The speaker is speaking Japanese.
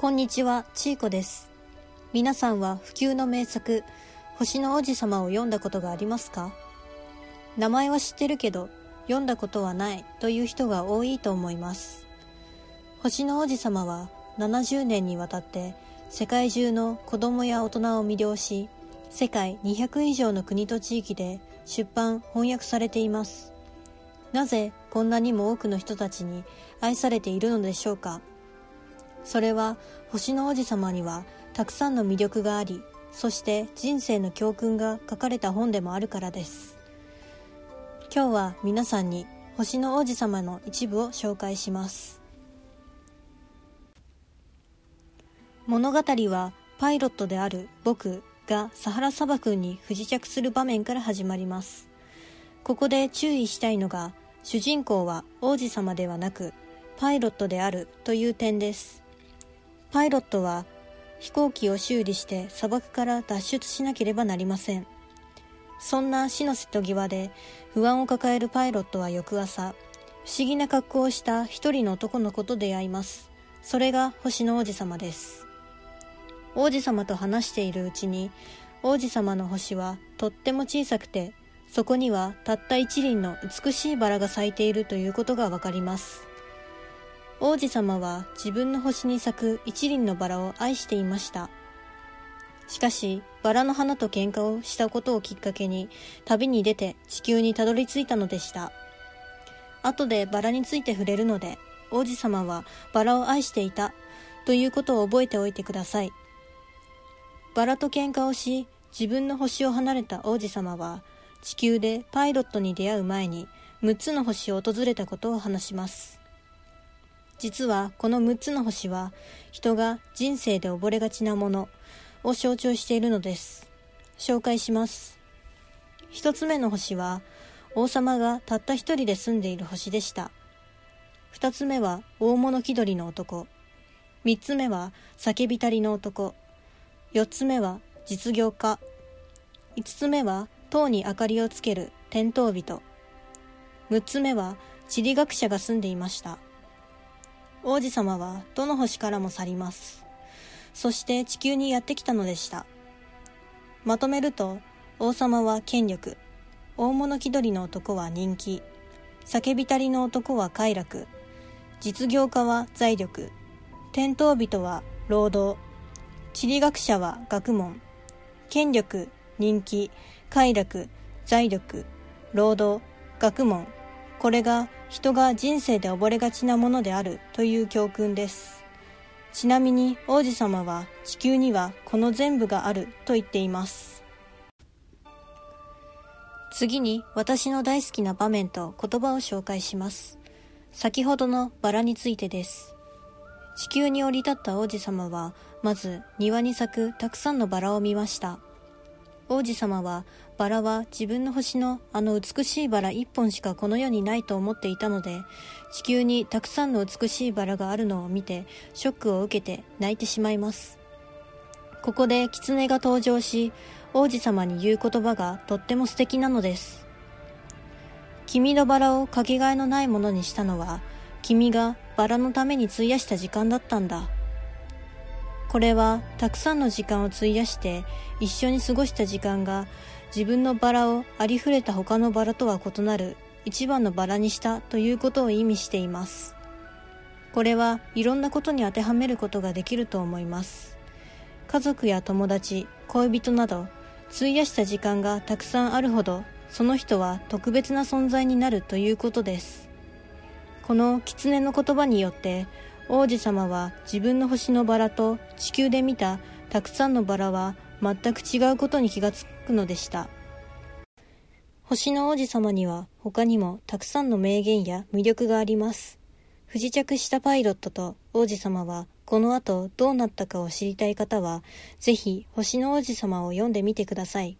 こんにちは、ちいこです。皆さんは不朽の名作、星の王子様を読んだことがありますか？名前は知ってるけど、読んだことはないという人が多いと思います。星の王子様は70年にわたって世界中の子供や大人を魅了し、世界200以上の国と地域で出版・翻訳されています。なぜこんなにも多くの人たちに愛されているのでしょうか？それは星の王子様にはたくさんの魅力がありそして人生の教訓が書かれた本でもあるからです。今日は皆さんに星の王子様の一部を紹介します。物語はパイロットである僕がサハラ砂漠に不時着する場面から始まります。ここで注意したいのが主人公は王子様ではなくパイロットであるという点です。パイロットは飛行機を修理して砂漠から脱出しなければなりません。そんな死の瀬戸際で不安を抱えるパイロットは翌朝不思議な格好をした一人の男の子と出会います。それが星の王子様です。王子様と話しているうちに王子様の星はとっても小さくてそこにはたった一輪の美しいバラが咲いているということがわかります。王子様は自分の星に咲く一輪のバラを愛していました。しかしバラの花と喧嘩をしたことをきっかけに旅に出て地球にたどり着いたのでした。後でバラについて触れるので王子様はバラを愛していたということを覚えておいてください。バラと喧嘩をし自分の星を離れた王子様は地球でパイロットに出会う前に6つの星を訪れたことを話します。実はこの6つの星は人が人生で溺れがちなものを象徴しているのです。紹介します。1つ目の星は王様がたった一人で住んでいる星でした。2つ目は大物気取りの男。3つ目は叫びたりの男。4つ目は実業家。5つ目は塔に明かりをつける天灯人。6つ目は地理学者が住んでいました。王子様はどの星からも去ります。そして地球にやってきたのでした。まとめると王様は権力大物気取りの男は人気叫びたりの男は快楽実業家は財力天灯人は労働地理学者は学問権力人気快楽財力労働学問。これが人が人生で溺れがちなものであるという教訓です。ちなみに王子様は地球にはこの全部があると言っています。次に私の大好きな場面と言葉を紹介します。先ほどのバラについてです。地球に降り立った王子様はまず庭に咲くたくさんのバラを見ました。王子様はバラは自分の星のあの美しいバラ一本しかこの世にないと思っていたので地球にたくさんの美しいバラがあるのを見てショックを受けて泣いてしまいます。ここで狐が登場し王子様に言う言葉がとっても素敵なのです。君のバラをかけがえのないものにしたのは君がバラのために費やした時間だったんだ。これはたくさんの時間を費やして一緒に過ごした時間が自分のバラをありふれた他のバラとは異なる一番のバラにしたということを意味しています。これはいろんなことに当てはめることができると思います。家族や友達恋人など費やした時間がたくさんあるほどその人は特別な存在になるということです。この狐の言葉によって王子様は自分の星のバラと地球で見たたくさんのバラは全く違うことに気がつくのでした。星の王子様には他にもたくさんの名言や魅力があります。不時着したパイロットと王子様はこの後どうなったかを知りたい方はぜひ星の王子様を読んでみてください。